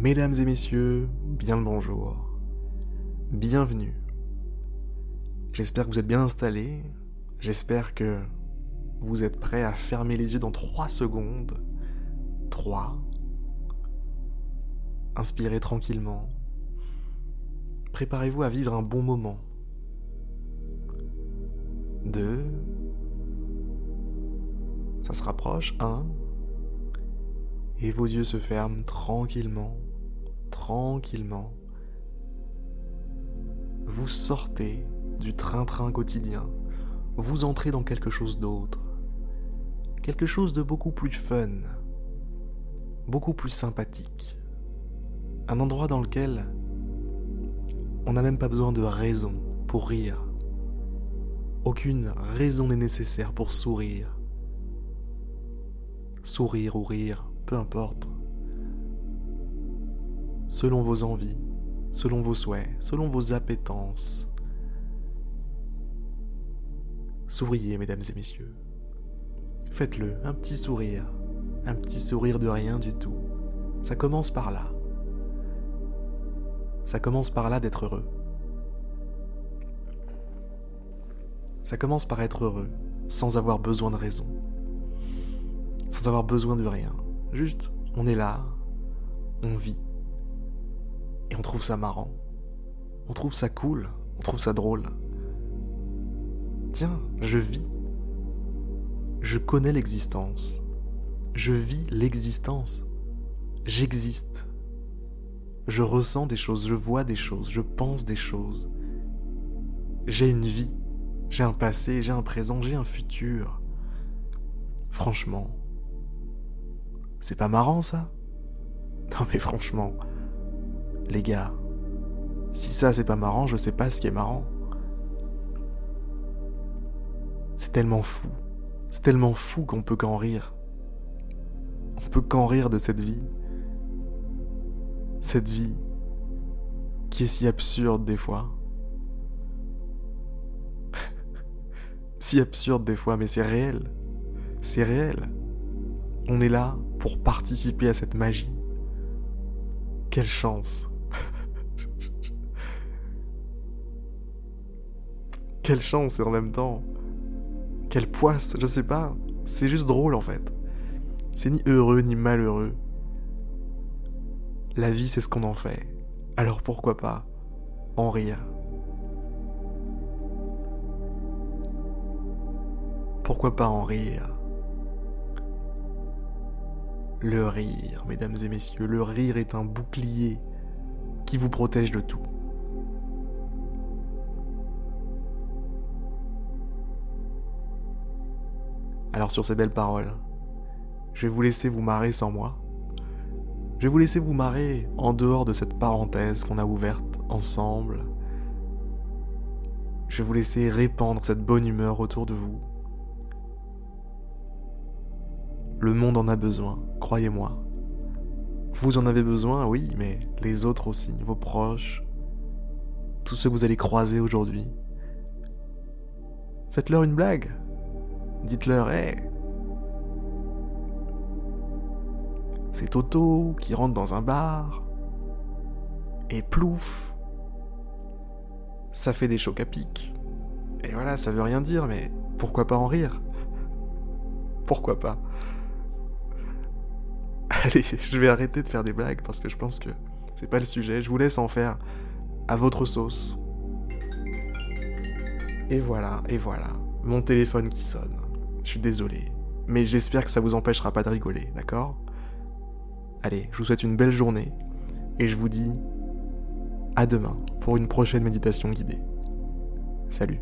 Mesdames et messieurs, bien le bonjour. Bienvenue. J'espère que vous êtes bien installés. J'espère que vous êtes prêts à fermer les yeux dans 3 secondes. 3. Inspirez tranquillement. Préparez-vous à vivre un bon moment. 2. Ça se rapproche. 1 et vos yeux se ferment tranquillement, tranquillement. Vous sortez du train-train quotidien, vous entrez dans quelque chose d'autre, quelque chose de beaucoup plus fun, beaucoup plus sympathique, un endroit dans lequel on n'a même pas besoin de raison pour rire. Aucune raison n'est nécessaire pour sourire. Sourire ou rire, peu importe. Selon vos envies, selon vos souhaits, selon vos appétences. Souriez, mesdames et messieurs. Faites-le, un petit sourire, un petit sourire de rien du tout. Ça commence par là. Ça commence par là d'être heureux. Ça commence par être heureux, sans avoir besoin de raison, sans avoir besoin de rien. Juste, on est là, on vit, et on trouve ça marrant. On trouve ça cool, on trouve ça drôle. Tiens, je vis. Je connais l'existence. Je vis l'existence. J'existe. Je ressens des choses, je vois des choses, je pense des choses. J'ai une vie, j'ai un passé, j'ai un présent, j'ai un futur. Franchement, c'est pas marrant ça? Non mais franchement, les gars, si ça c'est pas marrant, je sais pas ce qui est marrant. C'est tellement fou, c'est tellement fou qu'on peut qu'en rire. On peut qu'en rire de cette vie. Cette vie qui est si absurde des fois. si absurde des fois, mais c'est réel. C'est réel. On est là pour participer à cette magie. Quelle chance. Quelle chance et en même temps. Quelle poisse, je sais pas. C'est juste drôle en fait. C'est ni heureux ni malheureux. La vie, c'est ce qu'on en fait. Alors pourquoi pas en rire? Pourquoi pas en rire? Le rire, mesdames et messieurs, le rire est un bouclier qui vous protège de tout. Alors sur ces belles paroles, je vais vous laisser vous marrer sans moi. Je vais vous laisser vous marrer en dehors de cette parenthèse qu'on a ouverte ensemble. Je vais vous laisser répandre cette bonne humeur autour de vous. Le monde en a besoin, croyez-moi. Vous en avez besoin, oui, mais les autres aussi, vos proches, tous ceux que vous allez croiser aujourd'hui. Faites-leur une blague. Dites-leur, hé, c'est Toto qui rentre dans un bar, et plouf, ça fait des chocs à pic. Et voilà, ça veut rien dire, mais pourquoi pas en rire? Pourquoi pas? Allez, je vais arrêter de faire des blagues parce que je pense que c'est pas le sujet. Je vous laisse en faire à votre sauce. Et voilà, et voilà. Mon téléphone qui sonne. Je suis désolé. Mais j'espère que ça vous empêchera pas de rigoler, d'accord? Allez, je vous souhaite une belle journée. Et je vous dis à demain pour une prochaine méditation guidée. Salut